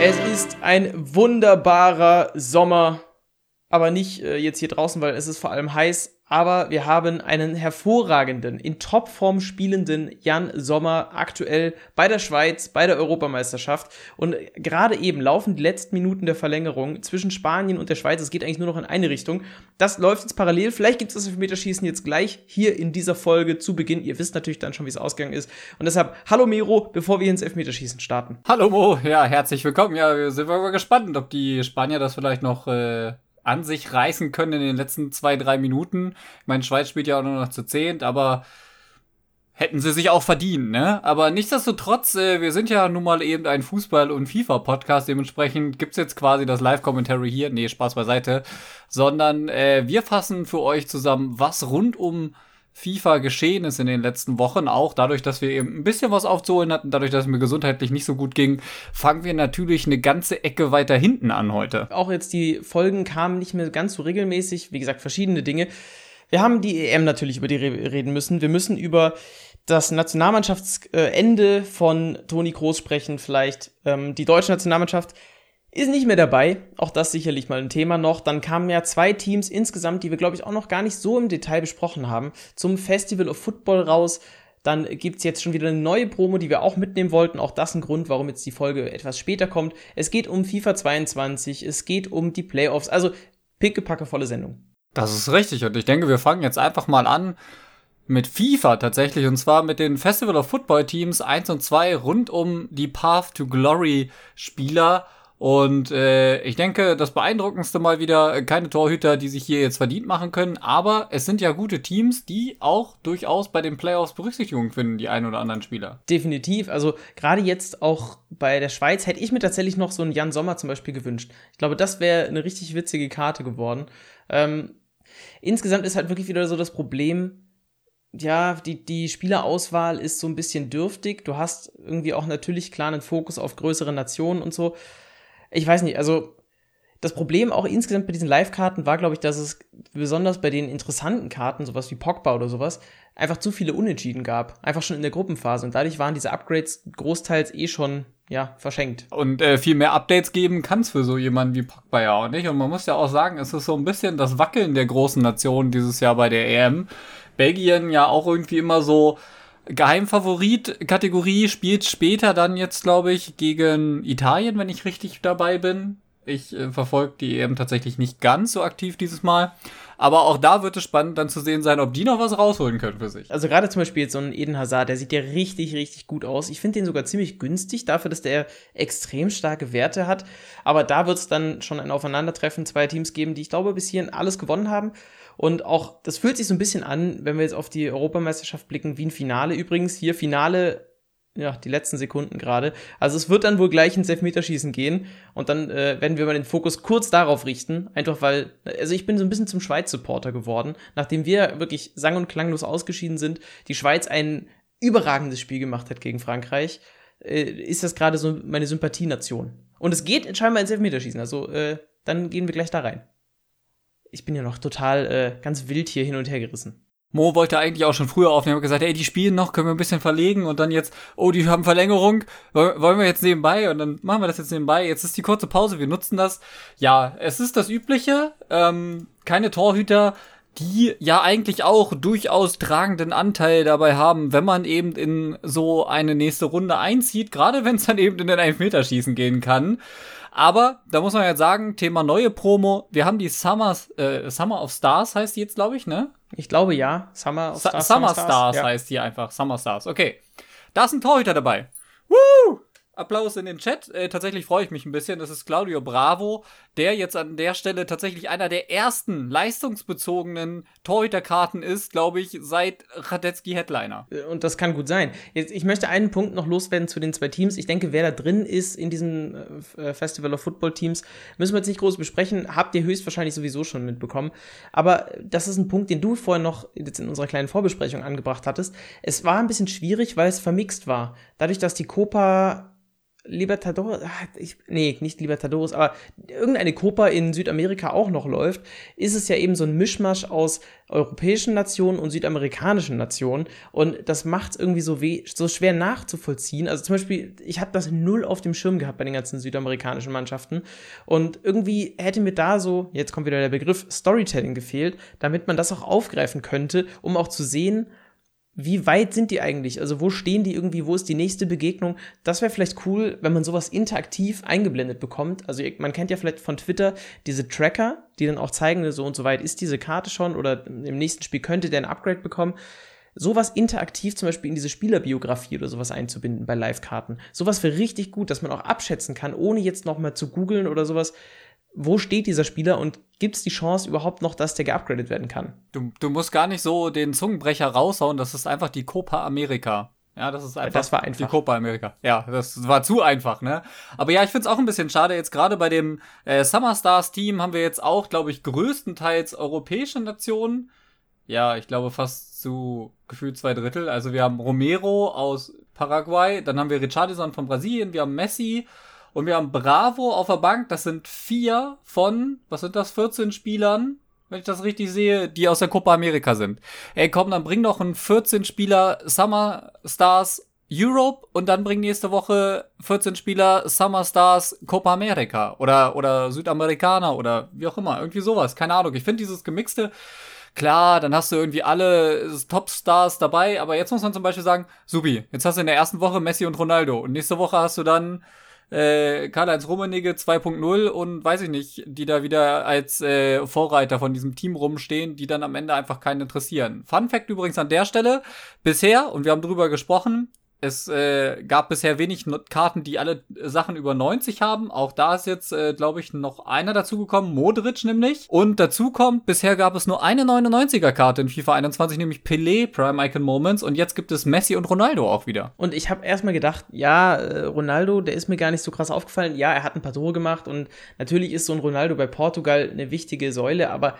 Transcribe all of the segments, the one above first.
Es ist ein wunderbarer Sommer, aber nicht äh, jetzt hier draußen, weil es ist vor allem heiß aber wir haben einen hervorragenden, in Topform spielenden Jan Sommer aktuell bei der Schweiz, bei der Europameisterschaft. Und gerade eben laufen die letzten Minuten der Verlängerung zwischen Spanien und der Schweiz. Es geht eigentlich nur noch in eine Richtung. Das läuft jetzt parallel. Vielleicht gibt es das Elfmeterschießen jetzt gleich hier in dieser Folge zu Beginn. Ihr wisst natürlich dann schon, wie es ausgegangen ist. Und deshalb, hallo Miro, bevor wir ins Elfmeterschießen starten. Hallo Mo, ja, herzlich willkommen. Ja, wir sind mal gespannt, ob die Spanier das vielleicht noch äh, an sich reißen können in den letzten zwei, drei Minuten. Ich meine, Schweiz spielt ja auch nur noch zu zehnt, aber hätten sie sich auch verdient, ne? Aber nichtsdestotrotz, äh, wir sind ja nun mal eben ein Fußball- und FIFA-Podcast, dementsprechend gibt's jetzt quasi das Live-Commentary hier. Nee, Spaß beiseite. Sondern äh, wir fassen für euch zusammen, was rund um FIFA geschehen ist in den letzten Wochen, auch dadurch, dass wir eben ein bisschen was aufzuholen hatten, dadurch, dass es mir gesundheitlich nicht so gut ging, fangen wir natürlich eine ganze Ecke weiter hinten an heute. Auch jetzt die Folgen kamen nicht mehr ganz so regelmäßig, wie gesagt, verschiedene Dinge. Wir haben die EM natürlich über die reden müssen. Wir müssen über das Nationalmannschaftsende von Toni Kroos sprechen, vielleicht ähm, die deutsche Nationalmannschaft ist nicht mehr dabei. Auch das sicherlich mal ein Thema noch. Dann kamen ja zwei Teams insgesamt, die wir, glaube ich, auch noch gar nicht so im Detail besprochen haben, zum Festival of Football raus. Dann gibt's jetzt schon wieder eine neue Promo, die wir auch mitnehmen wollten. Auch das ein Grund, warum jetzt die Folge etwas später kommt. Es geht um FIFA 22, es geht um die Playoffs. Also pickepackevolle Sendung. Das ist richtig. Und ich denke, wir fangen jetzt einfach mal an mit FIFA tatsächlich. Und zwar mit den Festival of Football Teams 1 und 2 rund um die Path to Glory Spieler. Und äh, ich denke, das beeindruckendste mal wieder, keine Torhüter, die sich hier jetzt verdient machen können, aber es sind ja gute Teams, die auch durchaus bei den Playoffs Berücksichtigung finden, die ein oder anderen Spieler. Definitiv. Also gerade jetzt auch bei der Schweiz hätte ich mir tatsächlich noch so einen Jan Sommer zum Beispiel gewünscht. Ich glaube, das wäre eine richtig witzige Karte geworden. Ähm, insgesamt ist halt wirklich wieder so das Problem, ja, die, die Spielerauswahl ist so ein bisschen dürftig. Du hast irgendwie auch natürlich klar einen Fokus auf größere Nationen und so ich weiß nicht, also das Problem auch insgesamt bei diesen Live-Karten war, glaube ich, dass es besonders bei den interessanten Karten, sowas wie Pogba oder sowas, einfach zu viele Unentschieden gab. Einfach schon in der Gruppenphase. Und dadurch waren diese Upgrades großteils eh schon, ja, verschenkt. Und äh, viel mehr Updates geben kann es für so jemanden wie Pogba ja auch nicht. Und man muss ja auch sagen, es ist so ein bisschen das Wackeln der großen Nationen dieses Jahr bei der EM. Belgien ja auch irgendwie immer so Geheimfavorit-Kategorie spielt später dann jetzt, glaube ich, gegen Italien, wenn ich richtig dabei bin. Ich äh, verfolge die EM tatsächlich nicht ganz so aktiv dieses Mal. Aber auch da wird es spannend dann zu sehen sein, ob die noch was rausholen können für sich. Also gerade zum Beispiel jetzt so ein Eden Hazard, der sieht ja richtig, richtig gut aus. Ich finde den sogar ziemlich günstig dafür, dass der extrem starke Werte hat. Aber da wird es dann schon ein Aufeinandertreffen zwei Teams geben, die ich glaube bis hierhin alles gewonnen haben. Und auch, das fühlt sich so ein bisschen an, wenn wir jetzt auf die Europameisterschaft blicken, wie ein Finale. Übrigens, hier Finale, ja, die letzten Sekunden gerade. Also es wird dann wohl gleich ins Elfmeterschießen gehen. Und dann äh, werden wir mal den Fokus kurz darauf richten. Einfach weil, also ich bin so ein bisschen zum Schweiz-Supporter geworden. Nachdem wir wirklich sang- und klanglos ausgeschieden sind, die Schweiz ein überragendes Spiel gemacht hat gegen Frankreich, äh, ist das gerade so meine Sympathienation. Und es geht scheinbar ins Elfmeterschießen. Also äh, dann gehen wir gleich da rein ich bin ja noch total äh, ganz wild hier hin und her gerissen. Mo wollte eigentlich auch schon früher aufnehmen, hat gesagt, ey, die spielen noch, können wir ein bisschen verlegen und dann jetzt, oh, die haben Verlängerung, wollen wir jetzt nebenbei und dann machen wir das jetzt nebenbei. Jetzt ist die kurze Pause, wir nutzen das. Ja, es ist das Übliche, ähm, keine Torhüter, die ja eigentlich auch durchaus tragenden Anteil dabei haben, wenn man eben in so eine nächste Runde einzieht, gerade wenn es dann eben in den Elfmeterschießen gehen kann. Aber da muss man jetzt sagen, Thema neue Promo. Wir haben die Summers, äh, Summer of Stars heißt die jetzt, glaube ich, ne? Ich glaube ja. Summer of Stars. Summer, Summer Stars, Stars ja. heißt die einfach. Summer Stars. Okay. Da ist ein Torhüter dabei. Woo! Applaus in den Chat. Äh, tatsächlich freue ich mich ein bisschen. Das ist Claudio Bravo, der jetzt an der Stelle tatsächlich einer der ersten leistungsbezogenen Torhüterkarten ist, glaube ich, seit Radetzky Headliner. Äh, und das kann gut sein. Jetzt, ich möchte einen Punkt noch loswerden zu den zwei Teams. Ich denke, wer da drin ist in diesem äh, Festival of Football Teams, müssen wir jetzt nicht groß besprechen. Habt ihr höchstwahrscheinlich sowieso schon mitbekommen. Aber das ist ein Punkt, den du vorhin noch jetzt in unserer kleinen Vorbesprechung angebracht hattest. Es war ein bisschen schwierig, weil es vermixt war. Dadurch, dass die Copa Libertadores, ah, ich, nee, nicht Libertadores, aber irgendeine Copa in Südamerika auch noch läuft, ist es ja eben so ein Mischmasch aus europäischen Nationen und südamerikanischen Nationen. Und das macht es irgendwie so, weh, so schwer nachzuvollziehen. Also zum Beispiel, ich habe das null auf dem Schirm gehabt bei den ganzen südamerikanischen Mannschaften. Und irgendwie hätte mir da so, jetzt kommt wieder der Begriff Storytelling gefehlt, damit man das auch aufgreifen könnte, um auch zu sehen, wie weit sind die eigentlich? Also wo stehen die irgendwie? Wo ist die nächste Begegnung? Das wäre vielleicht cool, wenn man sowas interaktiv eingeblendet bekommt. Also man kennt ja vielleicht von Twitter diese Tracker, die dann auch zeigen, so und so weit ist diese Karte schon oder im nächsten Spiel könnte der ein Upgrade bekommen. Sowas interaktiv zum Beispiel in diese Spielerbiografie oder sowas einzubinden bei Live-Karten. Sowas wäre richtig gut, dass man auch abschätzen kann, ohne jetzt nochmal zu googeln oder sowas wo steht dieser Spieler und gibt es die Chance überhaupt noch, dass der geupgradet werden kann? Du, du musst gar nicht so den Zungenbrecher raushauen, das ist einfach die Copa America. Ja, das ist einfach das war einfach. die Copa America. Ja, das war zu einfach, ne? Aber ja, ich finde es auch ein bisschen schade. Jetzt gerade bei dem äh, Summer Stars Team haben wir jetzt auch, glaube ich, größtenteils europäische Nationen. Ja, ich glaube fast zu gefühlt zwei Drittel. Also wir haben Romero aus Paraguay, dann haben wir Richardson von Brasilien, wir haben Messi und wir haben Bravo auf der Bank. Das sind vier von, was sind das, 14 Spielern, wenn ich das richtig sehe, die aus der Copa America sind. Ey, komm, dann bring doch einen 14-Spieler Summer Stars Europe und dann bring nächste Woche 14 Spieler Summer Stars Copa America oder, oder Südamerikaner oder wie auch immer. Irgendwie sowas. Keine Ahnung. Ich finde dieses gemixte, klar, dann hast du irgendwie alle Topstars dabei, aber jetzt muss man zum Beispiel sagen, Subi, jetzt hast du in der ersten Woche Messi und Ronaldo und nächste Woche hast du dann äh, Karl-Heinz Rummenigge 2.0 und weiß ich nicht, die da wieder als äh, Vorreiter von diesem Team rumstehen, die dann am Ende einfach keinen interessieren. Fun Fact übrigens an der Stelle, bisher, und wir haben drüber gesprochen, es äh, gab bisher wenig Karten, die alle Sachen über 90 haben. Auch da ist jetzt, äh, glaube ich, noch einer dazugekommen, Modric nämlich. Und dazu kommt, bisher gab es nur eine 99er-Karte in FIFA 21, nämlich Pelé, Prime Icon Moments. Und jetzt gibt es Messi und Ronaldo auch wieder. Und ich habe erstmal gedacht, ja, äh, Ronaldo, der ist mir gar nicht so krass aufgefallen. Ja, er hat ein paar Tore gemacht und natürlich ist so ein Ronaldo bei Portugal eine wichtige Säule, aber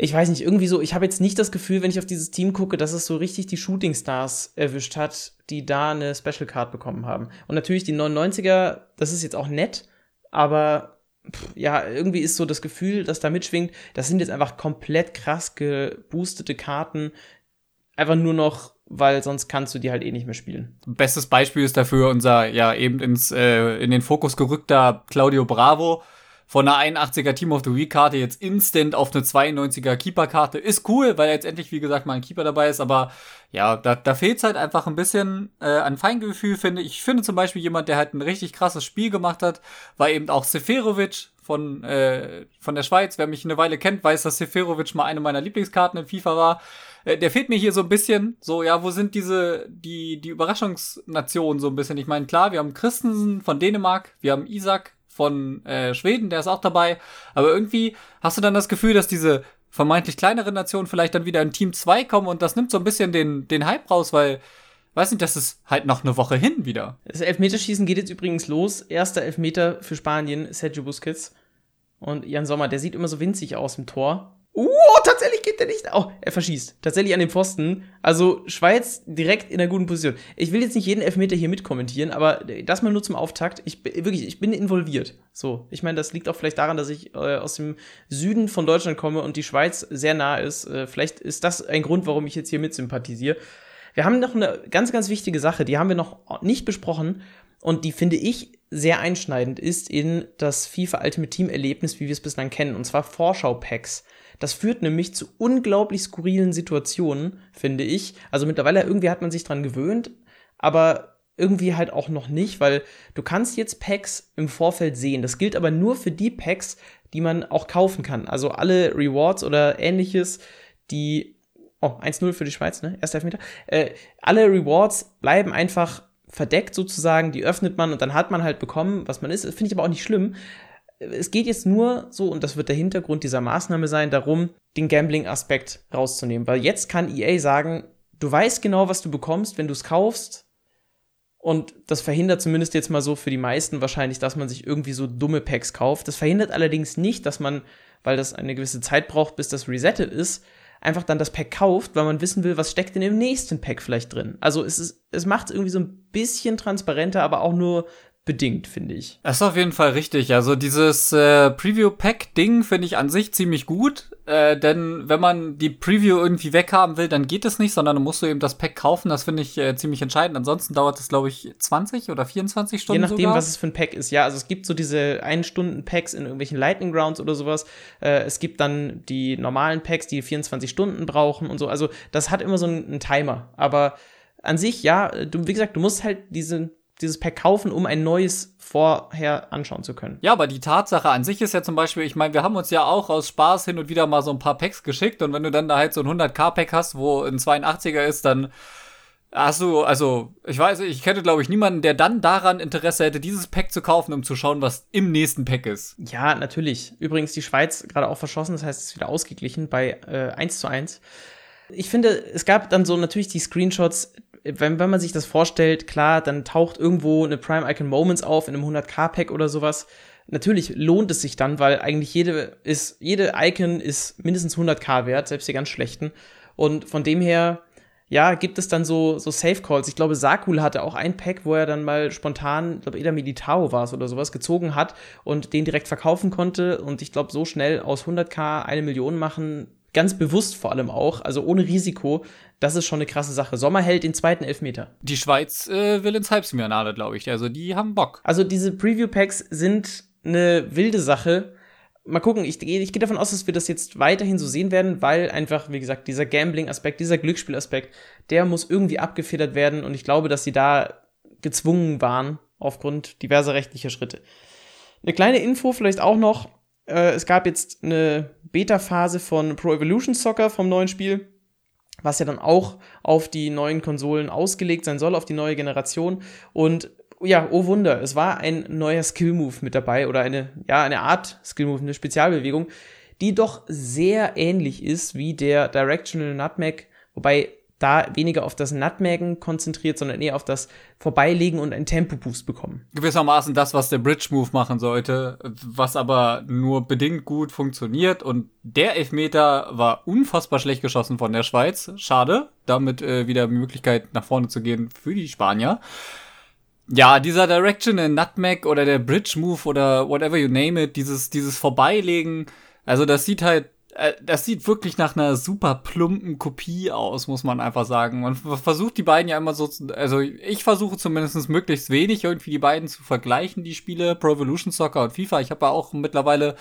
ich weiß nicht, irgendwie so, ich habe jetzt nicht das Gefühl, wenn ich auf dieses Team gucke, dass es so richtig die Shooting Stars erwischt hat, die da eine Special Card bekommen haben. Und natürlich die 99er, das ist jetzt auch nett, aber pff, ja, irgendwie ist so das Gefühl, das da mitschwingt, das sind jetzt einfach komplett krass geboostete Karten. Einfach nur noch, weil sonst kannst du die halt eh nicht mehr spielen. Bestes Beispiel ist dafür unser, ja, eben ins, äh, in den Fokus gerückter Claudio Bravo von einer 81er Team of the Week Karte jetzt instant auf eine 92er Keeper Karte. Ist cool, weil jetzt endlich, wie gesagt, mal ein Keeper dabei ist, aber ja, da, da fehlt halt einfach ein bisschen äh, an Feingefühl, finde ich. Ich finde zum Beispiel jemand, der halt ein richtig krasses Spiel gemacht hat, war eben auch Seferovic von, äh, von der Schweiz. Wer mich eine Weile kennt, weiß, dass Seferovic mal eine meiner Lieblingskarten in FIFA war. Äh, der fehlt mir hier so ein bisschen. So, ja, wo sind diese, die, die Überraschungsnationen so ein bisschen? Ich meine, klar, wir haben Christensen von Dänemark, wir haben Isaac von äh, Schweden, der ist auch dabei. Aber irgendwie hast du dann das Gefühl, dass diese vermeintlich kleineren Nationen vielleicht dann wieder in Team 2 kommen und das nimmt so ein bisschen den, den Hype raus, weil, weiß nicht, das ist halt noch eine Woche hin wieder. Das Elfmeterschießen geht jetzt übrigens los. Erster Elfmeter für Spanien, Sergio Busquets. Und Jan Sommer, der sieht immer so winzig aus im Tor. Uh, tatsächlich geht der nicht. Oh, er verschießt. Tatsächlich an den Pfosten. Also Schweiz direkt in einer guten Position. Ich will jetzt nicht jeden Elfmeter hier mitkommentieren, aber das mal nur zum Auftakt. Ich wirklich, ich bin involviert. So, ich meine, das liegt auch vielleicht daran, dass ich äh, aus dem Süden von Deutschland komme und die Schweiz sehr nah ist. Äh, vielleicht ist das ein Grund, warum ich jetzt hier mit sympathisiere. Wir haben noch eine ganz, ganz wichtige Sache, die haben wir noch nicht besprochen und die finde ich sehr einschneidend ist in das FIFA Ultimate Team Erlebnis, wie wir es bislang kennen, und zwar Vorschau-Packs. Das führt nämlich zu unglaublich skurrilen Situationen, finde ich. Also mittlerweile irgendwie hat man sich dran gewöhnt, aber irgendwie halt auch noch nicht, weil du kannst jetzt Packs im Vorfeld sehen. Das gilt aber nur für die Packs, die man auch kaufen kann. Also alle Rewards oder ähnliches, die Oh, 1-0 für die Schweiz, ne? Erster Elfmeter. Äh, alle Rewards bleiben einfach verdeckt sozusagen, die öffnet man und dann hat man halt bekommen, was man ist. Finde ich aber auch nicht schlimm es geht jetzt nur so, und das wird der Hintergrund dieser Maßnahme sein, darum, den Gambling-Aspekt rauszunehmen. Weil jetzt kann EA sagen, du weißt genau, was du bekommst, wenn du es kaufst. Und das verhindert zumindest jetzt mal so für die meisten wahrscheinlich, dass man sich irgendwie so dumme Packs kauft. Das verhindert allerdings nicht, dass man, weil das eine gewisse Zeit braucht, bis das resettet ist, einfach dann das Pack kauft, weil man wissen will, was steckt in dem nächsten Pack vielleicht drin. Also es ist, es macht es irgendwie so ein bisschen transparenter, aber auch nur bedingt, finde ich. Das ist auf jeden Fall richtig. Also dieses äh, Preview-Pack-Ding finde ich an sich ziemlich gut. Äh, denn wenn man die Preview irgendwie weghaben will, dann geht es nicht, sondern dann musst du eben das Pack kaufen. Das finde ich äh, ziemlich entscheidend. Ansonsten dauert es, glaube ich, 20 oder 24 Stunden. Je nachdem, sogar. was es für ein Pack ist. Ja, also es gibt so diese 1-Stunden-Packs in irgendwelchen Lightning Grounds oder sowas. Äh, es gibt dann die normalen Packs, die 24 Stunden brauchen und so. Also das hat immer so einen, einen Timer. Aber an sich, ja, du, wie gesagt, du musst halt diese dieses Pack kaufen, um ein neues vorher anschauen zu können. Ja, aber die Tatsache an sich ist ja zum Beispiel, ich meine, wir haben uns ja auch aus Spaß hin und wieder mal so ein paar Packs geschickt und wenn du dann da halt so ein 100k-Pack hast, wo ein 82er ist, dann hast du, also, ich weiß, ich kenne, glaube ich, niemanden, der dann daran Interesse hätte, dieses Pack zu kaufen, um zu schauen, was im nächsten Pack ist. Ja, natürlich. Übrigens, die Schweiz gerade auch verschossen, das heißt, es ist wieder ausgeglichen bei äh, 1 zu 1. Ich finde, es gab dann so natürlich die Screenshots, wenn, wenn man sich das vorstellt, klar, dann taucht irgendwo eine Prime Icon Moments auf in einem 100k-Pack oder sowas. Natürlich lohnt es sich dann, weil eigentlich jede ist, jede Icon ist mindestens 100k wert, selbst die ganz schlechten. Und von dem her, ja, gibt es dann so, so Safe Calls. Ich glaube, Sakul hatte auch ein Pack, wo er dann mal spontan, ich glaube, Eda Militao war es oder sowas, gezogen hat und den direkt verkaufen konnte. Und ich glaube, so schnell aus 100k eine Million machen, ganz bewusst vor allem auch, also ohne Risiko, das ist schon eine krasse Sache. Sommer hält den zweiten Elfmeter. Die Schweiz äh, will ins Halbfinale, glaube ich. Also die haben Bock. Also diese Preview-Packs sind eine wilde Sache. Mal gucken, ich, ich gehe davon aus, dass wir das jetzt weiterhin so sehen werden, weil einfach, wie gesagt, dieser Gambling-Aspekt, dieser Glücksspiel-Aspekt, der muss irgendwie abgefedert werden und ich glaube, dass sie da gezwungen waren aufgrund diverser rechtlicher Schritte. Eine kleine Info vielleicht auch noch. Äh, es gab jetzt eine Beta-Phase von Pro Evolution Soccer vom neuen Spiel was ja dann auch auf die neuen Konsolen ausgelegt sein soll, auf die neue Generation. Und ja, oh Wunder, es war ein neuer Skill-Move mit dabei oder eine, ja, eine Art Skill-Move, eine Spezialbewegung, die doch sehr ähnlich ist wie der Directional Nutmeg, wobei da weniger auf das Nutmeggen konzentriert, sondern eher auf das Vorbeilegen und ein Tempo-Boost bekommen. Gewissermaßen das, was der Bridge-Move machen sollte, was aber nur bedingt gut funktioniert. Und der Elfmeter war unfassbar schlecht geschossen von der Schweiz. Schade. Damit äh, wieder Möglichkeit nach vorne zu gehen für die Spanier. Ja, dieser Directional Nutmeg oder der Bridge Move oder whatever you name it, dieses, dieses Vorbeilegen, also das sieht halt das sieht wirklich nach einer super plumpen Kopie aus, muss man einfach sagen. Man versucht die beiden ja immer so, also ich versuche zumindest möglichst wenig irgendwie die beiden zu vergleichen, die Spiele Pro Evolution Soccer und FIFA. Ich habe ja auch mittlerweile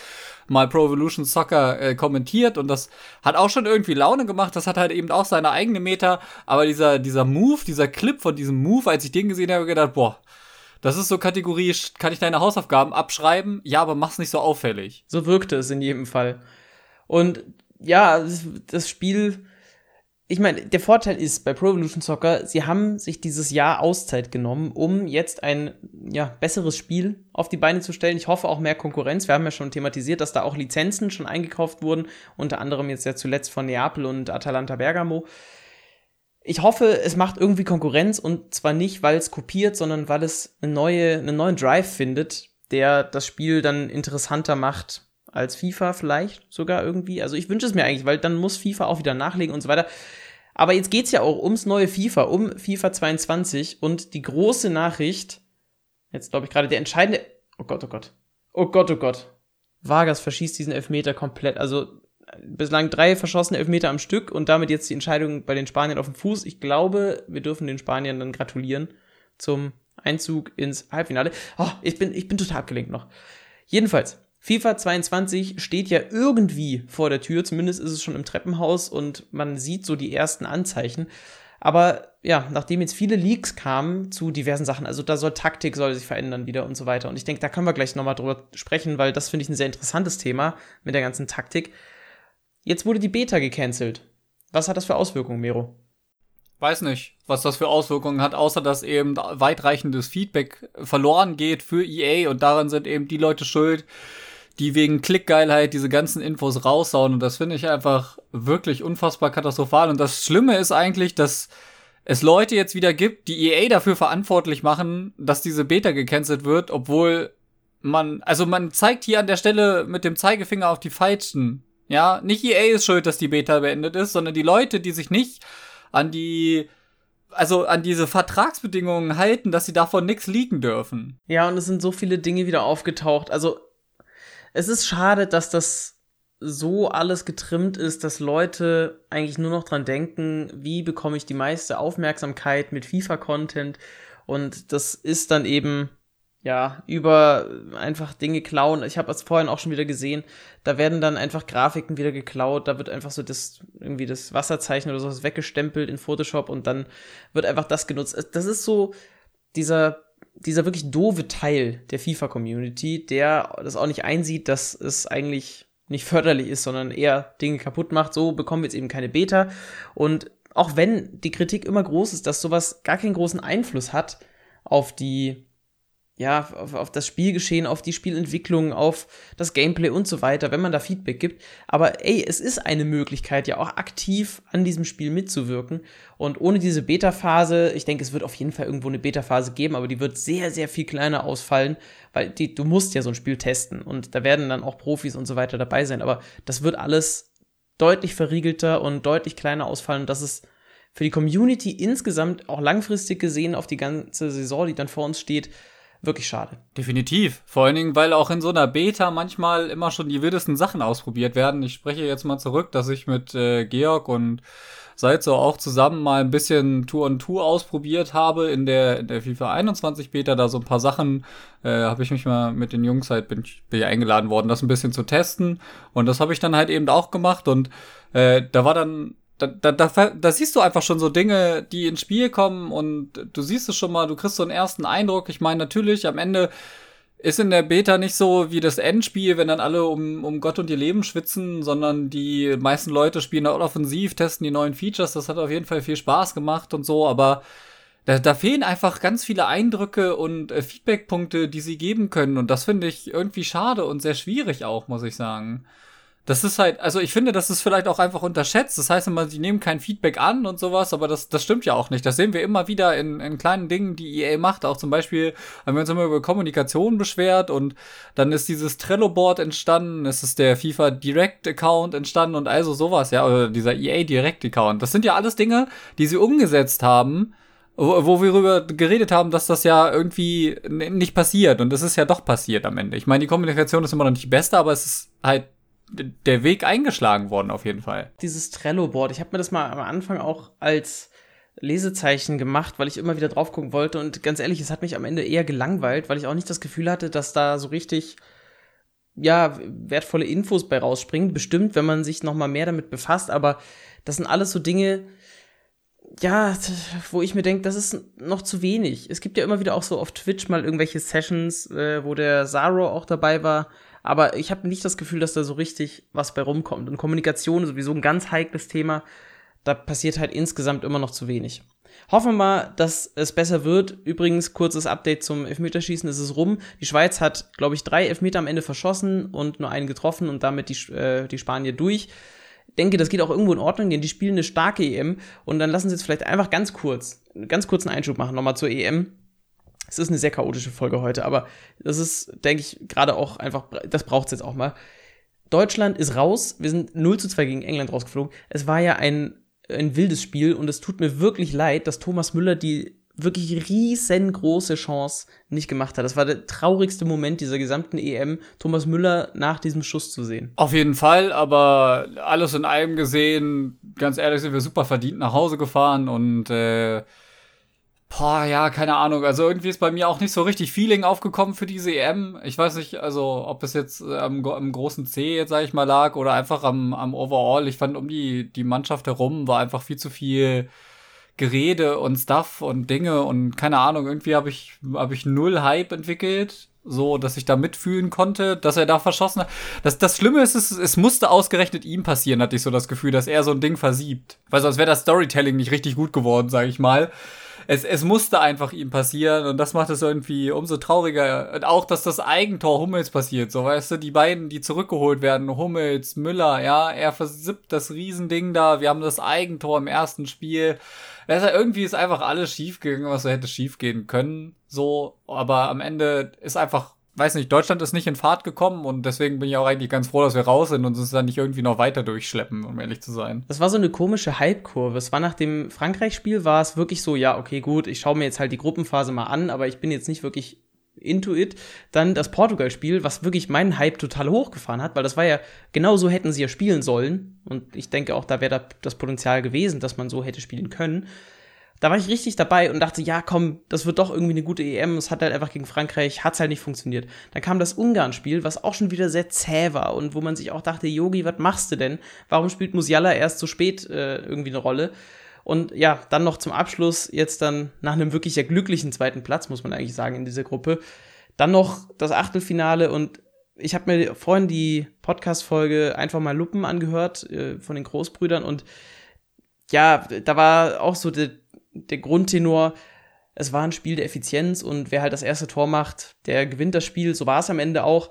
mal Pro Evolution Soccer äh, kommentiert und das hat auch schon irgendwie Laune gemacht. Das hat halt eben auch seine eigene Meta, aber dieser, dieser Move, dieser Clip von diesem Move, als ich den gesehen habe, gedacht, boah, das ist so Kategorie, kann ich deine Hausaufgaben abschreiben? Ja, aber mach's nicht so auffällig. So wirkte es in jedem Fall. Und ja, das Spiel, ich meine, der Vorteil ist bei Pro Evolution Soccer, sie haben sich dieses Jahr Auszeit genommen, um jetzt ein ja, besseres Spiel auf die Beine zu stellen. Ich hoffe auch mehr Konkurrenz. Wir haben ja schon thematisiert, dass da auch Lizenzen schon eingekauft wurden, unter anderem jetzt ja zuletzt von Neapel und Atalanta Bergamo. Ich hoffe, es macht irgendwie Konkurrenz und zwar nicht, weil es kopiert, sondern weil es eine neue, einen neuen Drive findet, der das Spiel dann interessanter macht als FIFA vielleicht sogar irgendwie. Also ich wünsche es mir eigentlich, weil dann muss FIFA auch wieder nachlegen und so weiter. Aber jetzt geht es ja auch ums neue FIFA, um FIFA 22 und die große Nachricht, jetzt glaube ich gerade der entscheidende, oh Gott, oh Gott, oh Gott, oh Gott. Vargas verschießt diesen Elfmeter komplett. Also bislang drei verschossene Elfmeter am Stück und damit jetzt die Entscheidung bei den Spaniern auf dem Fuß. Ich glaube, wir dürfen den Spaniern dann gratulieren zum Einzug ins Halbfinale. Oh, ich bin, ich bin total abgelenkt noch. Jedenfalls, FIFA 22 steht ja irgendwie vor der Tür, zumindest ist es schon im Treppenhaus und man sieht so die ersten Anzeichen. Aber ja, nachdem jetzt viele Leaks kamen zu diversen Sachen, also da soll Taktik soll sich verändern wieder und so weiter. Und ich denke, da können wir gleich nochmal drüber sprechen, weil das finde ich ein sehr interessantes Thema mit der ganzen Taktik. Jetzt wurde die Beta gecancelt. Was hat das für Auswirkungen, Mero? Weiß nicht, was das für Auswirkungen hat, außer dass eben weitreichendes Feedback verloren geht für EA und daran sind eben die Leute schuld, die wegen Klickgeilheit diese ganzen Infos raushauen. Und das finde ich einfach wirklich unfassbar katastrophal. Und das Schlimme ist eigentlich, dass es Leute jetzt wieder gibt, die EA dafür verantwortlich machen, dass diese Beta gecancelt wird, obwohl man, also man zeigt hier an der Stelle mit dem Zeigefinger auf die falschen Ja, nicht EA ist schuld, dass die Beta beendet ist, sondern die Leute, die sich nicht an die also an diese Vertragsbedingungen halten, dass sie davon nichts liegen dürfen. Ja, und es sind so viele Dinge wieder aufgetaucht. Also es ist schade, dass das so alles getrimmt ist, dass Leute eigentlich nur noch dran denken, wie bekomme ich die meiste Aufmerksamkeit mit FIFA-Content. Und das ist dann eben ja, über einfach Dinge klauen. Ich habe es vorhin auch schon wieder gesehen. Da werden dann einfach Grafiken wieder geklaut. Da wird einfach so das irgendwie das Wasserzeichen oder sowas weggestempelt in Photoshop und dann wird einfach das genutzt. Das ist so dieser dieser wirklich doofe Teil der FIFA-Community, der das auch nicht einsieht, dass es eigentlich nicht förderlich ist, sondern eher Dinge kaputt macht. So bekommen wir jetzt eben keine Beta. Und auch wenn die Kritik immer groß ist, dass sowas gar keinen großen Einfluss hat auf die ja, auf, auf, das Spielgeschehen, auf die Spielentwicklung, auf das Gameplay und so weiter, wenn man da Feedback gibt. Aber ey, es ist eine Möglichkeit, ja auch aktiv an diesem Spiel mitzuwirken. Und ohne diese Beta-Phase, ich denke, es wird auf jeden Fall irgendwo eine Beta-Phase geben, aber die wird sehr, sehr viel kleiner ausfallen, weil die, du musst ja so ein Spiel testen und da werden dann auch Profis und so weiter dabei sein. Aber das wird alles deutlich verriegelter und deutlich kleiner ausfallen. Das ist für die Community insgesamt auch langfristig gesehen auf die ganze Saison, die dann vor uns steht, wirklich schade. Definitiv. Vor allen Dingen, weil auch in so einer Beta manchmal immer schon die wildesten Sachen ausprobiert werden. Ich spreche jetzt mal zurück, dass ich mit äh, Georg und Salzo auch zusammen mal ein bisschen Tour und Tour ausprobiert habe in der, in der FIFA 21 Beta. Da so ein paar Sachen äh, habe ich mich mal mit den Jungs halt bin, bin ich eingeladen worden, das ein bisschen zu testen. Und das habe ich dann halt eben auch gemacht. Und äh, da war dann da, da, da, da siehst du einfach schon so Dinge, die ins Spiel kommen und du siehst es schon mal, du kriegst so einen ersten Eindruck. Ich meine, natürlich, am Ende ist in der Beta nicht so wie das Endspiel, wenn dann alle um, um Gott und ihr Leben schwitzen, sondern die meisten Leute spielen da offensiv, testen die neuen Features. Das hat auf jeden Fall viel Spaß gemacht und so, aber da, da fehlen einfach ganz viele Eindrücke und äh, Feedbackpunkte, die sie geben können. Und das finde ich irgendwie schade und sehr schwierig auch, muss ich sagen. Das ist halt, also ich finde, das ist vielleicht auch einfach unterschätzt. Das heißt immer, sie nehmen kein Feedback an und sowas, aber das, das stimmt ja auch nicht. Das sehen wir immer wieder in, in kleinen Dingen, die EA macht. Auch zum Beispiel haben wir uns immer über Kommunikation beschwert und dann ist dieses Trello-Board entstanden, es ist der FIFA Direct-Account entstanden und also sowas, ja, oder dieser EA Direct-Account. Das sind ja alles Dinge, die sie umgesetzt haben, wo, wo wir darüber geredet haben, dass das ja irgendwie nicht passiert und es ist ja doch passiert am Ende. Ich meine, die Kommunikation ist immer noch nicht die beste, aber es ist halt der Weg eingeschlagen worden, auf jeden Fall. Dieses Trello-Board, ich habe mir das mal am Anfang auch als Lesezeichen gemacht, weil ich immer wieder drauf gucken wollte. Und ganz ehrlich, es hat mich am Ende eher gelangweilt, weil ich auch nicht das Gefühl hatte, dass da so richtig ja, wertvolle Infos bei rausspringen. Bestimmt, wenn man sich noch mal mehr damit befasst, aber das sind alles so Dinge, ja, wo ich mir denke, das ist noch zu wenig. Es gibt ja immer wieder auch so auf Twitch mal irgendwelche Sessions, äh, wo der Zaro auch dabei war, aber ich habe nicht das Gefühl, dass da so richtig was bei rumkommt. Und Kommunikation ist sowieso ein ganz heikles Thema. Da passiert halt insgesamt immer noch zu wenig. Hoffen wir mal, dass es besser wird. Übrigens, kurzes Update zum Elfmeterschießen, es ist rum. Die Schweiz hat, glaube ich, drei Elfmeter am Ende verschossen und nur einen getroffen und damit die, äh, die Spanier durch. Denke, das geht auch irgendwo in Ordnung, denn die spielen eine starke EM und dann lassen sie jetzt vielleicht einfach ganz kurz, ganz kurzen Einschub machen, nochmal zur EM. Es ist eine sehr chaotische Folge heute, aber das ist, denke ich, gerade auch einfach, das braucht es jetzt auch mal. Deutschland ist raus. Wir sind 0 zu 2 gegen England rausgeflogen. Es war ja ein, ein wildes Spiel und es tut mir wirklich leid, dass Thomas Müller die wirklich riesengroße Chance nicht gemacht hat. Das war der traurigste Moment dieser gesamten EM, Thomas Müller nach diesem Schuss zu sehen. Auf jeden Fall, aber alles in allem gesehen, ganz ehrlich, sind wir super verdient nach Hause gefahren und äh, Boah, ja, keine Ahnung. Also irgendwie ist bei mir auch nicht so richtig Feeling aufgekommen für diese EM. Ich weiß nicht, also ob es jetzt äh, am, am großen C jetzt, sag ich mal, lag oder einfach am, am Overall. Ich fand um die, die Mannschaft herum war einfach viel zu viel Gerede und Stuff und Dinge und keine Ahnung. Irgendwie habe ich, hab ich null Hype entwickelt so, dass ich da mitfühlen konnte, dass er da verschossen hat. Das, das Schlimme ist, es, es musste ausgerechnet ihm passieren, hatte ich so das Gefühl, dass er so ein Ding versiebt. Weil sonst wäre das Storytelling nicht richtig gut geworden, sag ich mal es, es musste einfach ihm passieren und das macht es irgendwie umso trauriger. Und auch, dass das Eigentor Hummels passiert, so weißt du, die beiden, die zurückgeholt werden, Hummels, Müller, ja, er versippt das Riesending da, wir haben das Eigentor im ersten Spiel. Das irgendwie ist einfach alles schief gegangen, was so hätte schief gehen können, so, aber am Ende ist einfach weiß nicht, Deutschland ist nicht in Fahrt gekommen und deswegen bin ich auch eigentlich ganz froh, dass wir raus sind und uns dann nicht irgendwie noch weiter durchschleppen, um ehrlich zu sein. Das war so eine komische Hype-Kurve. Es war nach dem Frankreich-Spiel, war es wirklich so, ja, okay, gut, ich schaue mir jetzt halt die Gruppenphase mal an, aber ich bin jetzt nicht wirklich into it. Dann das Portugal-Spiel, was wirklich meinen Hype total hochgefahren hat, weil das war ja, genau so hätten sie ja spielen sollen. Und ich denke auch, da wäre da das Potenzial gewesen, dass man so hätte spielen können da war ich richtig dabei und dachte, ja, komm, das wird doch irgendwie eine gute EM. Es hat halt einfach gegen Frankreich, hat's halt nicht funktioniert. Dann kam das Ungarn-Spiel, was auch schon wieder sehr zäh war und wo man sich auch dachte, Yogi, was machst du denn? Warum spielt Musiala erst so spät äh, irgendwie eine Rolle? Und ja, dann noch zum Abschluss, jetzt dann nach einem wirklich ja glücklichen zweiten Platz, muss man eigentlich sagen, in dieser Gruppe, dann noch das Achtelfinale und ich habe mir vorhin die Podcast-Folge einfach mal Luppen angehört äh, von den Großbrüdern und ja, da war auch so der, der Grundtenor, es war ein Spiel der Effizienz und wer halt das erste Tor macht, der gewinnt das Spiel. So war es am Ende auch.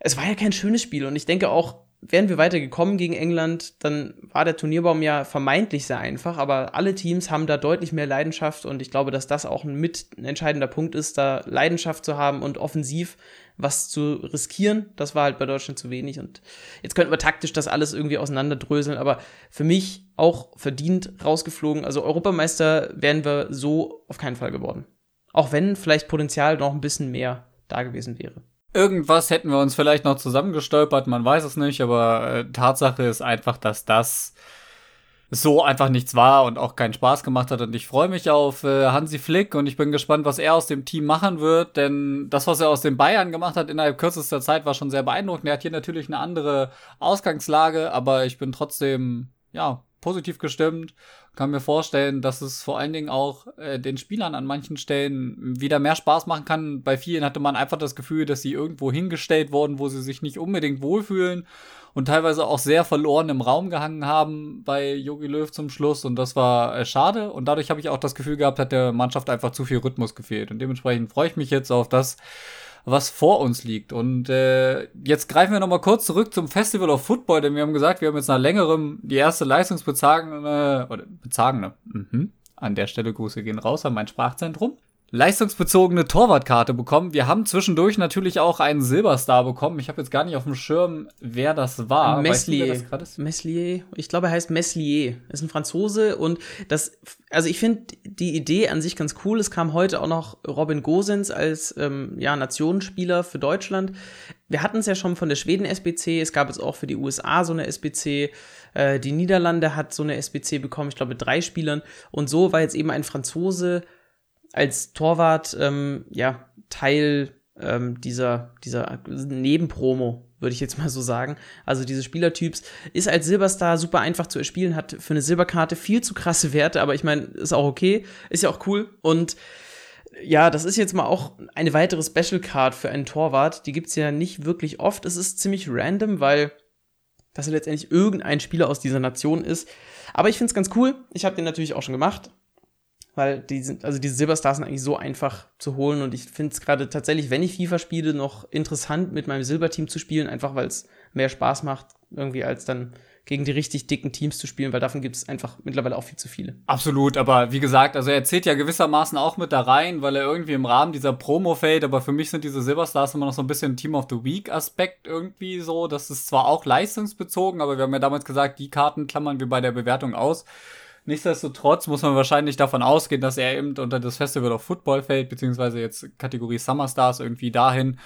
Es war ja kein schönes Spiel und ich denke auch, wären wir weiter gekommen gegen England, dann war der Turnierbaum ja vermeintlich sehr einfach, aber alle Teams haben da deutlich mehr Leidenschaft und ich glaube, dass das auch ein mitentscheidender Punkt ist, da Leidenschaft zu haben und offensiv was zu riskieren. Das war halt bei Deutschland zu wenig und jetzt könnten wir taktisch das alles irgendwie auseinanderdröseln, aber für mich auch verdient rausgeflogen. Also Europameister wären wir so auf keinen Fall geworden. Auch wenn vielleicht Potenzial noch ein bisschen mehr da gewesen wäre. Irgendwas hätten wir uns vielleicht noch zusammengestolpert, man weiß es nicht, aber äh, Tatsache ist einfach, dass das so einfach nichts war und auch keinen Spaß gemacht hat. Und ich freue mich auf äh, Hansi Flick und ich bin gespannt, was er aus dem Team machen wird. Denn das, was er aus den Bayern gemacht hat innerhalb kürzester Zeit, war schon sehr beeindruckend. Er hat hier natürlich eine andere Ausgangslage, aber ich bin trotzdem, ja, positiv gestimmt. Kann mir vorstellen, dass es vor allen Dingen auch äh, den Spielern an manchen Stellen wieder mehr Spaß machen kann. Bei vielen hatte man einfach das Gefühl, dass sie irgendwo hingestellt wurden, wo sie sich nicht unbedingt wohlfühlen und teilweise auch sehr verloren im Raum gehangen haben bei Yogi Löw zum Schluss. Und das war äh, schade. Und dadurch habe ich auch das Gefühl gehabt, hat der Mannschaft einfach zu viel Rhythmus gefehlt. Und dementsprechend freue ich mich jetzt auf das, was vor uns liegt. Und äh, jetzt greifen wir nochmal kurz zurück zum Festival of Football, denn wir haben gesagt, wir haben jetzt nach längerem die erste leistungsbezagene, oder bezagene, mhm. an der Stelle Grüße gehen raus an mein Sprachzentrum leistungsbezogene Torwartkarte bekommen. Wir haben zwischendurch natürlich auch einen Silberstar bekommen. Ich habe jetzt gar nicht auf dem Schirm, wer das war. Meslier. Weißt du, das Meslier. Ich glaube, er heißt Meslier. Ist ein Franzose und das, also ich finde die Idee an sich ganz cool. Es kam heute auch noch Robin Gosens als ähm, ja, Nationenspieler für Deutschland. Wir hatten es ja schon von der Schweden SBC. Es gab jetzt auch für die USA so eine SBC. Äh, die Niederlande hat so eine SBC bekommen, ich glaube, mit drei Spielern. Und so war jetzt eben ein Franzose als Torwart ähm, ja Teil ähm, dieser, dieser Nebenpromo, würde ich jetzt mal so sagen. Also diese Spielertyps ist als Silberstar super einfach zu erspielen, hat für eine Silberkarte viel zu krasse Werte, aber ich meine, ist auch okay, ist ja auch cool und ja, das ist jetzt mal auch eine weitere Special Card für einen Torwart. Die gibt es ja nicht wirklich oft. Es ist ziemlich random, weil das letztendlich irgendein Spieler aus dieser Nation ist. Aber ich finde es ganz cool. Ich habe den natürlich auch schon gemacht weil die sind, also diese Silberstars sind eigentlich so einfach zu holen und ich finde es gerade tatsächlich, wenn ich FIFA spiele, noch interessant mit meinem Silberteam zu spielen, einfach weil es mehr Spaß macht, irgendwie als dann gegen die richtig dicken Teams zu spielen, weil davon gibt es einfach mittlerweile auch viel zu viele. Absolut, aber wie gesagt, also er zählt ja gewissermaßen auch mit da rein, weil er irgendwie im Rahmen dieser Promo fällt, aber für mich sind diese Silberstars immer noch so ein bisschen Team of the Week Aspekt irgendwie so. Das ist zwar auch leistungsbezogen, aber wir haben ja damals gesagt, die Karten klammern wir bei der Bewertung aus. Nichtsdestotrotz muss man wahrscheinlich davon ausgehen, dass er eben unter das Festival of Football fällt, beziehungsweise jetzt Kategorie Summer Stars irgendwie dahin.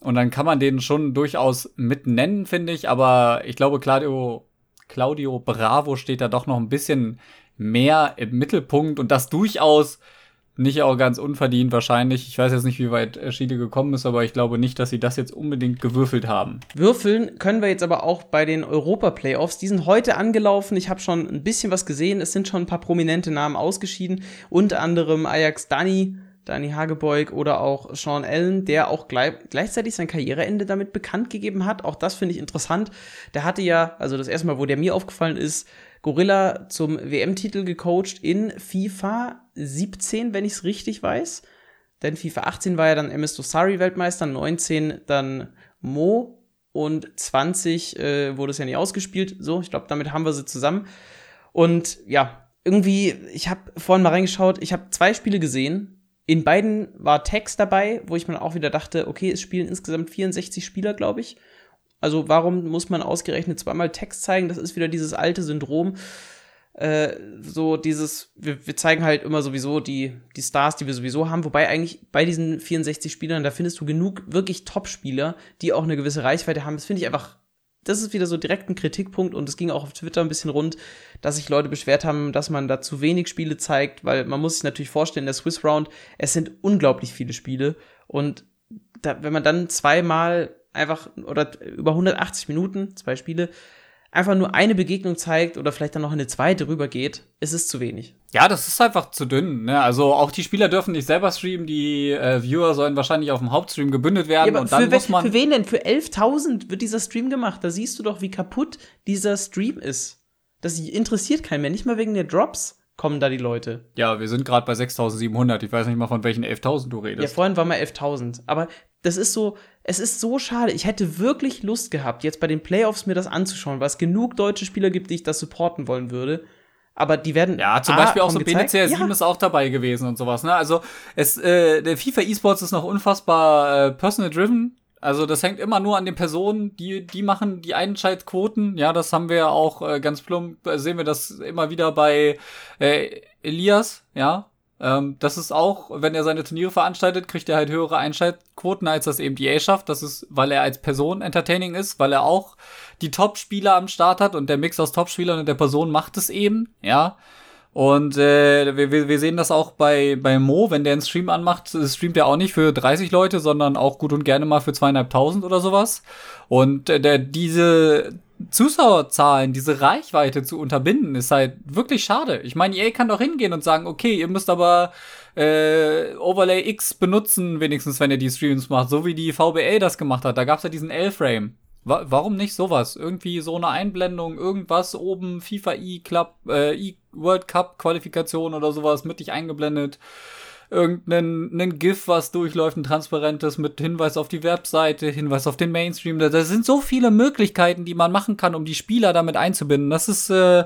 Und dann kann man den schon durchaus mit nennen, finde ich. Aber ich glaube, Claudio, Claudio Bravo steht da doch noch ein bisschen mehr im Mittelpunkt und das durchaus nicht auch ganz unverdient wahrscheinlich. Ich weiß jetzt nicht, wie weit Schiede gekommen ist, aber ich glaube nicht, dass sie das jetzt unbedingt gewürfelt haben. Würfeln können wir jetzt aber auch bei den Europa-Playoffs. Die sind heute angelaufen. Ich habe schon ein bisschen was gesehen. Es sind schon ein paar prominente Namen ausgeschieden. Unter anderem Ajax Dani, Dani Hagebeug oder auch Sean Allen, der auch gleich, gleichzeitig sein Karriereende damit bekannt gegeben hat. Auch das finde ich interessant. Der hatte ja, also das erste Mal, wo der mir aufgefallen ist, Gorilla zum WM-Titel gecoacht in FIFA 17, wenn ich es richtig weiß. Denn FIFA 18 war ja dann MS Dosari Weltmeister, 19 dann Mo und 20 äh, wurde es ja nicht ausgespielt. So, ich glaube, damit haben wir sie zusammen. Und ja, irgendwie, ich habe vorhin mal reingeschaut, ich habe zwei Spiele gesehen In beiden war Text dabei, wo ich mir auch wieder dachte, okay, es spielen insgesamt 64 Spieler, glaube ich. Also warum muss man ausgerechnet zweimal Text zeigen? Das ist wieder dieses alte Syndrom. Äh, so dieses, wir, wir, zeigen halt immer sowieso die, die Stars, die wir sowieso haben, wobei eigentlich bei diesen 64 Spielern, da findest du genug wirklich Top-Spieler, die auch eine gewisse Reichweite haben. Das finde ich einfach, das ist wieder so direkt ein Kritikpunkt und es ging auch auf Twitter ein bisschen rund, dass sich Leute beschwert haben, dass man da zu wenig Spiele zeigt, weil man muss sich natürlich vorstellen, der Swiss Round, es sind unglaublich viele Spiele und da, wenn man dann zweimal einfach oder über 180 Minuten, zwei Spiele, einfach nur eine Begegnung zeigt oder vielleicht dann noch eine zweite rübergeht, ist es zu wenig. Ja, das ist einfach zu dünn. Ne? Also auch die Spieler dürfen nicht selber streamen, die äh, Viewer sollen wahrscheinlich auf dem Hauptstream gebündelt werden ja, und dann muss man. Für wen denn? Für 11.000 wird dieser Stream gemacht. Da siehst du doch, wie kaputt dieser Stream ist. Das interessiert keinen mehr, nicht mal wegen der Drops kommen da die Leute. Ja, wir sind gerade bei 6700. Ich weiß nicht mal, von welchen 11.000 du redest. Ja, vorhin war mal 11.000. Aber das ist so, es ist so schade. Ich hätte wirklich Lust gehabt, jetzt bei den Playoffs mir das anzuschauen, weil es genug deutsche Spieler gibt, die ich das supporten wollen würde. Aber die werden. Ja, zum A, Beispiel auch so BNCR 7 ja. ist auch dabei gewesen und sowas. Ne? Also es, äh, der FIFA E-Sports ist noch unfassbar äh, personal driven. Also das hängt immer nur an den Personen, die die machen die Einschaltquoten. Ja, das haben wir ja auch äh, ganz plump äh, sehen wir das immer wieder bei äh, Elias. Ja, ähm, das ist auch, wenn er seine Turniere veranstaltet, kriegt er halt höhere Einschaltquoten, als das eben EA schafft. Das ist, weil er als Person entertaining ist, weil er auch die Top-Spieler am Start hat und der Mix aus Top-Spielern und der Person macht es eben, ja. Und äh, wir, wir sehen das auch bei, bei Mo, wenn der einen Stream anmacht, streamt er auch nicht für 30 Leute, sondern auch gut und gerne mal für zweieinhalbtausend oder sowas. Und äh, der, diese Zuschauerzahlen, diese Reichweite zu unterbinden, ist halt wirklich schade. Ich meine, EA kann doch hingehen und sagen, okay, ihr müsst aber äh, Overlay X benutzen, wenigstens wenn ihr die Streams macht, so wie die VBA das gemacht hat. Da gab's ja diesen L-Frame. Wa warum nicht sowas? Irgendwie so eine Einblendung, irgendwas oben, FIFA E-Club, äh, E-World Cup Qualifikation oder sowas mittig eingeblendet irgendeinen GIF, was durchläuft, ein transparentes mit Hinweis auf die Webseite, Hinweis auf den Mainstream. Da, da sind so viele Möglichkeiten, die man machen kann, um die Spieler damit einzubinden. Das ist äh,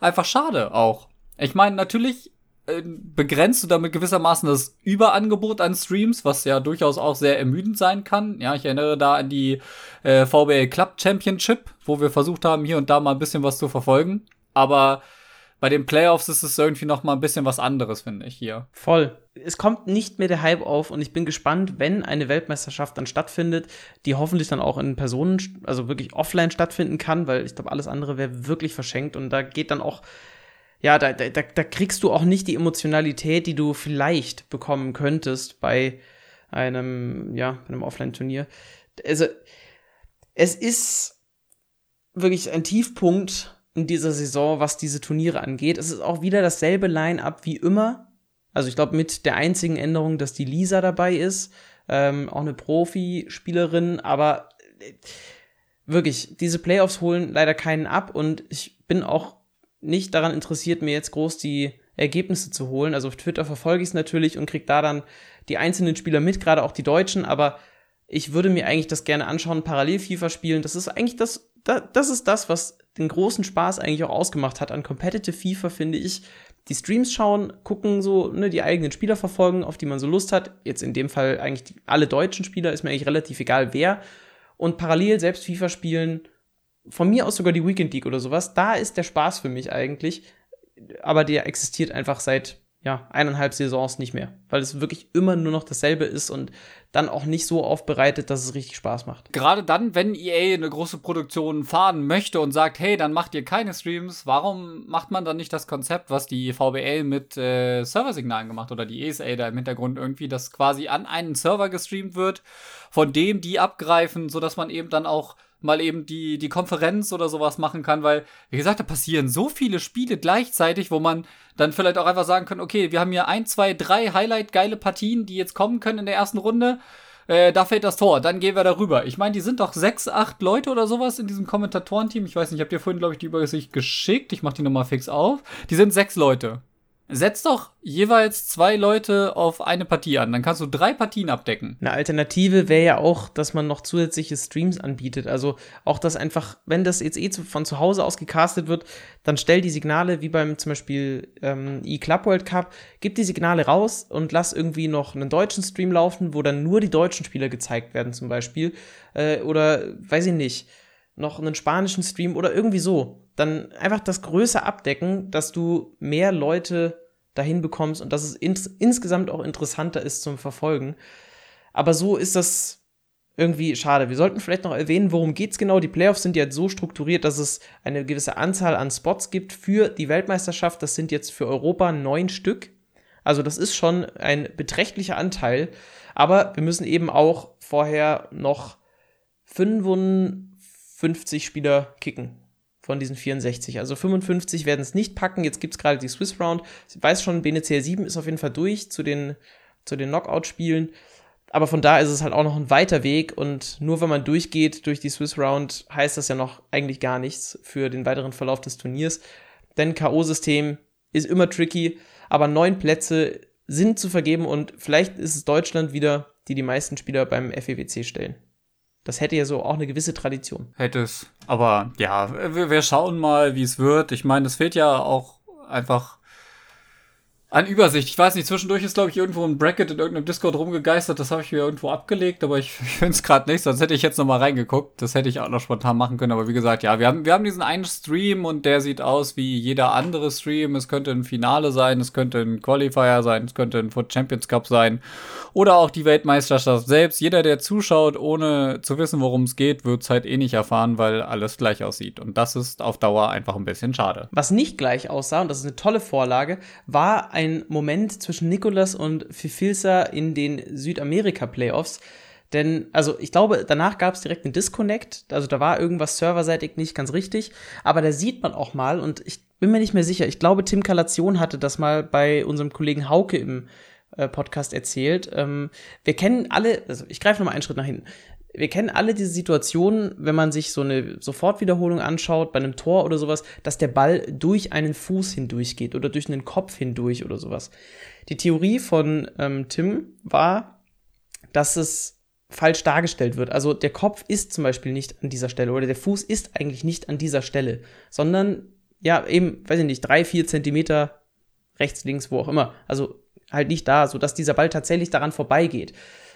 einfach schade auch. Ich meine, natürlich äh, begrenzt du damit gewissermaßen das Überangebot an Streams, was ja durchaus auch sehr ermüdend sein kann. Ja, ich erinnere da an die äh, VBA Club Championship, wo wir versucht haben, hier und da mal ein bisschen was zu verfolgen. Aber bei den Playoffs ist es irgendwie noch mal ein bisschen was anderes, finde ich hier. Voll. Es kommt nicht mehr der Hype auf und ich bin gespannt, wenn eine Weltmeisterschaft dann stattfindet, die hoffentlich dann auch in Personen, also wirklich offline stattfinden kann, weil ich glaube, alles andere wäre wirklich verschenkt und da geht dann auch, ja, da, da, da kriegst du auch nicht die Emotionalität, die du vielleicht bekommen könntest bei einem, ja, einem Offline-Turnier. Also, es ist wirklich ein Tiefpunkt in dieser Saison, was diese Turniere angeht. Es ist auch wieder dasselbe Line-up wie immer. Also ich glaube mit der einzigen Änderung, dass die Lisa dabei ist, ähm, auch eine Profispielerin, aber äh, wirklich, diese Playoffs holen leider keinen ab und ich bin auch nicht daran interessiert, mir jetzt groß die Ergebnisse zu holen. Also auf Twitter verfolge ich es natürlich und kriege da dann die einzelnen Spieler mit, gerade auch die Deutschen, aber ich würde mir eigentlich das gerne anschauen, parallel FIFA spielen. Das ist eigentlich das, das, das ist das, was den großen Spaß eigentlich auch ausgemacht hat an Competitive FIFA, finde ich. Die Streams schauen, gucken so, ne, die eigenen Spieler verfolgen, auf die man so Lust hat. Jetzt in dem Fall eigentlich die, alle deutschen Spieler, ist mir eigentlich relativ egal wer. Und parallel selbst FIFA spielen, von mir aus sogar die Weekend League oder sowas, da ist der Spaß für mich eigentlich. Aber der existiert einfach seit ja, eineinhalb Saisons nicht mehr, weil es wirklich immer nur noch dasselbe ist und dann auch nicht so aufbereitet, dass es richtig Spaß macht. Gerade dann, wenn EA eine große Produktion fahren möchte und sagt, hey, dann macht ihr keine Streams, warum macht man dann nicht das Konzept, was die VBL mit äh, Serversignalen gemacht oder die ESA da im Hintergrund irgendwie, dass quasi an einen Server gestreamt wird, von dem die abgreifen, sodass man eben dann auch mal eben die, die Konferenz oder sowas machen kann, weil, wie gesagt, da passieren so viele Spiele gleichzeitig, wo man dann vielleicht auch einfach sagen kann, okay, wir haben hier ein, zwei, drei Highlight-geile Partien, die jetzt kommen können in der ersten Runde. Äh, da fällt das Tor, dann gehen wir darüber. Ich meine, die sind doch sechs, acht Leute oder sowas in diesem Kommentatorenteam. Ich weiß nicht, ich habe dir vorhin, glaube ich, die Übersicht geschickt. Ich mache die nochmal fix auf. Die sind sechs Leute. Setz doch jeweils zwei Leute auf eine Partie an. Dann kannst du drei Partien abdecken. Eine Alternative wäre ja auch, dass man noch zusätzliche Streams anbietet. Also auch, dass einfach, wenn das jetzt eh von zu Hause aus gecastet wird, dann stell die Signale, wie beim zum Beispiel ähm, E-Club World Cup, gib die Signale raus und lass irgendwie noch einen deutschen Stream laufen, wo dann nur die deutschen Spieler gezeigt werden, zum Beispiel. Äh, oder, weiß ich nicht, noch einen spanischen Stream oder irgendwie so. Dann einfach das größer abdecken, dass du mehr Leute dahin bekommst und dass es ins insgesamt auch interessanter ist zum Verfolgen. Aber so ist das irgendwie schade. Wir sollten vielleicht noch erwähnen, worum geht's genau. Die Playoffs sind jetzt so strukturiert, dass es eine gewisse Anzahl an Spots gibt für die Weltmeisterschaft. Das sind jetzt für Europa neun Stück. Also das ist schon ein beträchtlicher Anteil. Aber wir müssen eben auch vorher noch 55 Spieler kicken von diesen 64. Also 55 werden es nicht packen. Jetzt gibt es gerade die Swiss Round. Ich weiß schon, BNCL 7 ist auf jeden Fall durch zu den, zu den Knockout-Spielen. Aber von da ist es halt auch noch ein weiter Weg und nur wenn man durchgeht durch die Swiss Round, heißt das ja noch eigentlich gar nichts für den weiteren Verlauf des Turniers. Denn K.O.-System ist immer tricky, aber neun Plätze sind zu vergeben und vielleicht ist es Deutschland wieder, die die meisten Spieler beim FEWC stellen. Das hätte ja so auch eine gewisse Tradition. Hätte es. Aber ja, wir, wir schauen mal, wie es wird. Ich meine, es fehlt ja auch einfach an Übersicht. Ich weiß nicht, zwischendurch ist, glaube ich, irgendwo ein Bracket in irgendeinem Discord rumgegeistert. Das habe ich mir irgendwo abgelegt, aber ich, ich finde es gerade nicht, sonst hätte ich jetzt noch mal reingeguckt. Das hätte ich auch noch spontan machen können. Aber wie gesagt, ja, wir haben, wir haben diesen einen Stream und der sieht aus wie jeder andere Stream. Es könnte ein Finale sein, es könnte ein Qualifier sein, es könnte ein Foot Champions Cup sein oder auch die Weltmeisterschaft selbst. Jeder, der zuschaut, ohne zu wissen, worum es geht, wird es halt eh nicht erfahren, weil alles gleich aussieht. Und das ist auf Dauer einfach ein bisschen schade. Was nicht gleich aussah, und das ist eine tolle Vorlage, war ein ein Moment zwischen Nicolas und Fifilsa in den Südamerika-Playoffs. Denn, also ich glaube, danach gab es direkt einen Disconnect. Also da war irgendwas serverseitig nicht ganz richtig. Aber da sieht man auch mal, und ich bin mir nicht mehr sicher, ich glaube, Tim Kalation hatte das mal bei unserem Kollegen Hauke im äh, Podcast erzählt. Ähm, wir kennen alle, also ich greife nochmal einen Schritt nach hinten wir kennen alle diese Situationen, wenn man sich so eine Sofortwiederholung anschaut, bei einem Tor oder sowas, dass der Ball durch einen Fuß hindurch geht oder durch einen Kopf hindurch oder sowas. Die Theorie von ähm, Tim war, dass es falsch dargestellt wird. Also der Kopf ist zum Beispiel nicht an dieser Stelle oder der Fuß ist eigentlich nicht an dieser Stelle, sondern ja eben, weiß ich nicht, drei, vier Zentimeter rechts, links, wo auch immer. Also halt nicht da, sodass dieser Ball tatsächlich daran vorbeigeht.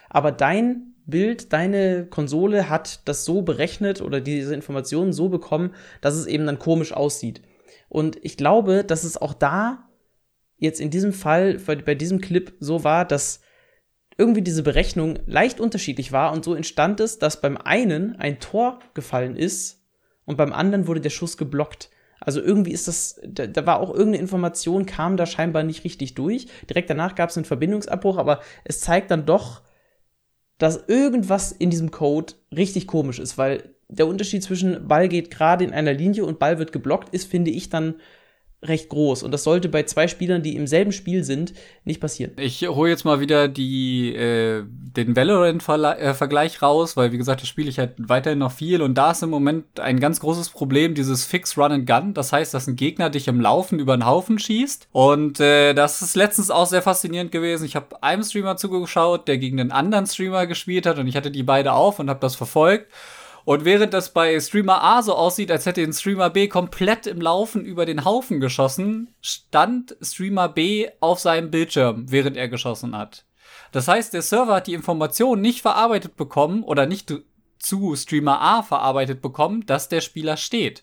Aber dein Bild, deine Konsole hat das so berechnet oder diese Informationen so bekommen, dass es eben dann komisch aussieht. Und ich glaube, dass es auch da jetzt in diesem Fall, bei, diesem Clip so war, dass irgendwie diese Berechnung leicht unterschiedlich war und so entstand es, dass beim einen ein Tor gefallen ist und beim anderen wurde der Schuss geblockt. Also irgendwie ist das, da, da war auch irgendeine Information, kam da scheinbar nicht richtig durch. Direkt danach gab es einen Verbindungsabbruch, aber es zeigt dann doch, dass irgendwas in diesem Code richtig komisch ist, weil der Unterschied zwischen Ball geht gerade in einer Linie und Ball wird geblockt ist, finde ich dann recht groß. Und das sollte bei zwei Spielern, die im selben Spiel sind, nicht passieren. Ich hole jetzt mal wieder die, äh, den Valorant-Vergleich raus, weil wie gesagt, das spiele ich halt weiterhin noch viel und da ist im Moment ein ganz großes Problem, dieses Fix Run and Gun. Das heißt, dass ein Gegner dich im Laufen über den Haufen schießt. Und äh, das ist letztens auch sehr faszinierend gewesen. Ich habe einem Streamer zugeschaut, der gegen einen anderen Streamer gespielt hat und ich hatte die beide auf und habe das verfolgt. Und während das bei Streamer A so aussieht, als hätte den Streamer B komplett im Laufen über den Haufen geschossen, stand Streamer B auf seinem Bildschirm, während er geschossen hat. Das heißt, der Server hat die Information nicht verarbeitet bekommen oder nicht zu Streamer A verarbeitet bekommen, dass der Spieler steht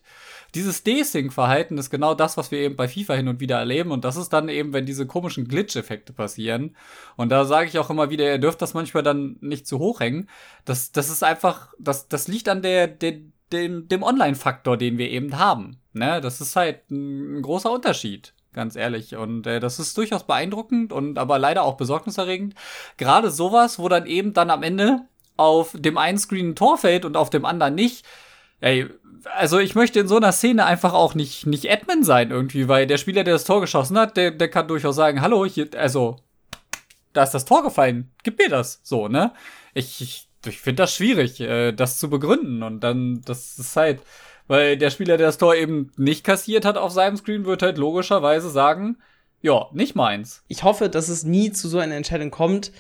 dieses Desync-Verhalten ist genau das, was wir eben bei FIFA hin und wieder erleben. Und das ist dann eben, wenn diese komischen Glitch-Effekte passieren. Und da sage ich auch immer wieder, ihr dürft das manchmal dann nicht zu hoch hängen. Das, das ist einfach, das, das liegt an der, der dem, dem Online-Faktor, den wir eben haben. Ne? Das ist halt ein, ein großer Unterschied ganz ehrlich. Und äh, das ist durchaus beeindruckend und aber leider auch besorgniserregend. Gerade sowas, wo dann eben dann am Ende auf dem einen Screen ein Tor fällt und auf dem anderen nicht. Ey, also ich möchte in so einer Szene einfach auch nicht, nicht Admin sein irgendwie, weil der Spieler, der das Tor geschossen hat, der, der kann durchaus sagen, hallo, hier, also, da ist das Tor gefallen, gib mir das, so, ne? Ich, ich, ich finde das schwierig, äh, das zu begründen und dann, das ist halt, weil der Spieler, der das Tor eben nicht kassiert hat auf seinem Screen, wird halt logischerweise sagen, ja, nicht meins. Ich hoffe, dass es nie zu so einer Entscheidung kommt.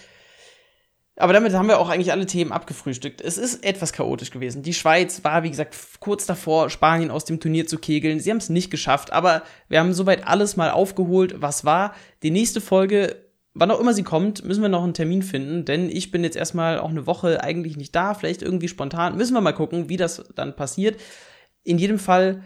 Aber damit haben wir auch eigentlich alle Themen abgefrühstückt. Es ist etwas chaotisch gewesen. Die Schweiz war, wie gesagt, kurz davor, Spanien aus dem Turnier zu kegeln. Sie haben es nicht geschafft, aber wir haben soweit alles mal aufgeholt, was war. Die nächste Folge, wann auch immer sie kommt, müssen wir noch einen Termin finden, denn ich bin jetzt erstmal auch eine Woche eigentlich nicht da, vielleicht irgendwie spontan. Müssen wir mal gucken, wie das dann passiert. In jedem Fall,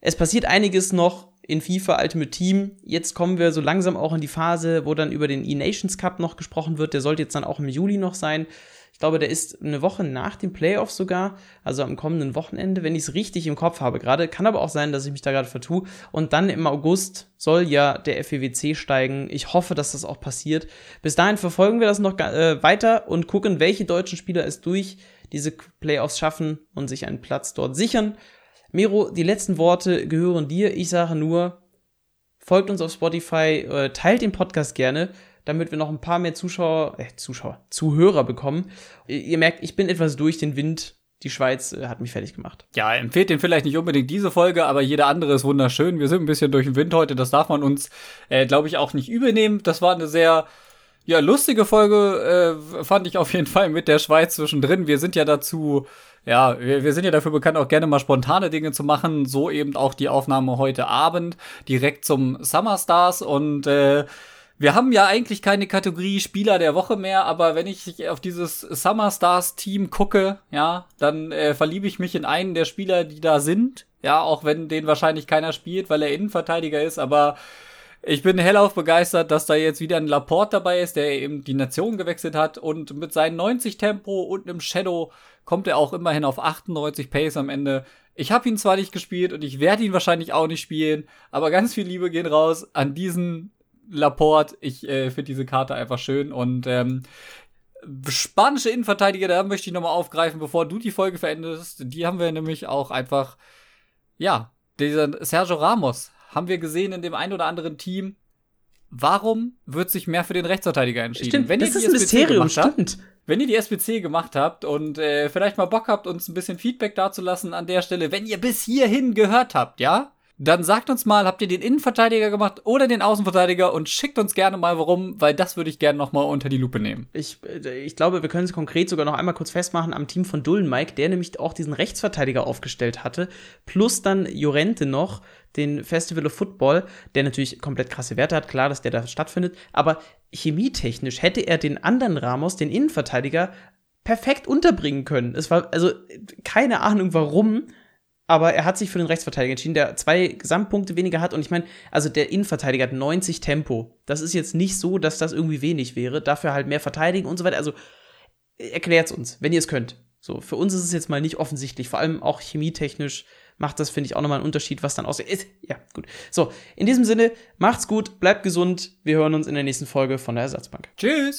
es passiert einiges noch in FIFA Ultimate Team. Jetzt kommen wir so langsam auch in die Phase, wo dann über den E-Nations Cup noch gesprochen wird. Der sollte jetzt dann auch im Juli noch sein. Ich glaube, der ist eine Woche nach den Playoffs sogar, also am kommenden Wochenende, wenn ich es richtig im Kopf habe gerade. Kann aber auch sein, dass ich mich da gerade vertue. Und dann im August soll ja der FEWC steigen. Ich hoffe, dass das auch passiert. Bis dahin verfolgen wir das noch äh, weiter und gucken, welche deutschen Spieler es durch diese Playoffs schaffen und sich einen Platz dort sichern. Miro, die letzten Worte gehören dir. Ich sage nur, folgt uns auf Spotify, äh, teilt den Podcast gerne, damit wir noch ein paar mehr Zuschauer, äh, Zuschauer, Zuhörer bekommen. Ihr merkt, ich bin etwas durch den Wind. Die Schweiz äh, hat mich fertig gemacht. Ja, empfehlt den vielleicht nicht unbedingt diese Folge, aber jede andere ist wunderschön. Wir sind ein bisschen durch den Wind heute. Das darf man uns, äh, glaube ich, auch nicht übernehmen. Das war eine sehr ja, lustige Folge, äh, fand ich auf jeden Fall mit der Schweiz zwischendrin. Wir sind ja dazu ja, wir, wir sind ja dafür bekannt, auch gerne mal spontane Dinge zu machen. So eben auch die Aufnahme heute Abend direkt zum Summer Stars. Und äh, wir haben ja eigentlich keine Kategorie Spieler der Woche mehr, aber wenn ich auf dieses Summer Stars Team gucke, ja, dann äh, verliebe ich mich in einen der Spieler, die da sind. Ja, auch wenn den wahrscheinlich keiner spielt, weil er Innenverteidiger ist, aber ich bin hellauf begeistert, dass da jetzt wieder ein Laporte dabei ist, der eben die Nation gewechselt hat und mit seinen 90 Tempo und einem Shadow kommt er auch immerhin auf 98 Pace am Ende. Ich habe ihn zwar nicht gespielt und ich werde ihn wahrscheinlich auch nicht spielen, aber ganz viel Liebe gehen raus an diesen Laporte. Ich äh, finde diese Karte einfach schön und ähm, spanische Innenverteidiger, da möchte ich nochmal aufgreifen, bevor du die Folge verendest. Die haben wir nämlich auch einfach, ja, dieser Sergio Ramos haben wir gesehen in dem ein oder anderen Team. Warum wird sich mehr für den Rechtsverteidiger entschieden? Stimmt, Wenn das ist ein Mysterium, stimmt. Habt, wenn ihr die SBC gemacht habt und äh, vielleicht mal Bock habt, uns ein bisschen Feedback dazulassen an der Stelle, wenn ihr bis hierhin gehört habt, ja? Dann sagt uns mal, habt ihr den Innenverteidiger gemacht oder den Außenverteidiger und schickt uns gerne mal warum, weil das würde ich gerne noch mal unter die Lupe nehmen. Ich, äh, ich glaube, wir können es konkret sogar noch einmal kurz festmachen am Team von Dullen Mike, der nämlich auch diesen Rechtsverteidiger aufgestellt hatte, plus dann Jorente noch, den Festival of Football, der natürlich komplett krasse Werte hat, klar, dass der da stattfindet, aber chemietechnisch hätte er den anderen Ramos, den Innenverteidiger, perfekt unterbringen können. Es war also keine Ahnung warum, aber er hat sich für den Rechtsverteidiger entschieden, der zwei Gesamtpunkte weniger hat. Und ich meine, also der Innenverteidiger hat 90 Tempo. Das ist jetzt nicht so, dass das irgendwie wenig wäre. Dafür halt mehr verteidigen und so weiter. Also erklärt's uns, wenn ihr es könnt. So, für uns ist es jetzt mal nicht offensichtlich, vor allem auch chemietechnisch macht das, finde ich, auch nochmal einen Unterschied, was dann aussieht. Ja, gut. So, in diesem Sinne, macht's gut, bleibt gesund. Wir hören uns in der nächsten Folge von der Ersatzbank. Tschüss!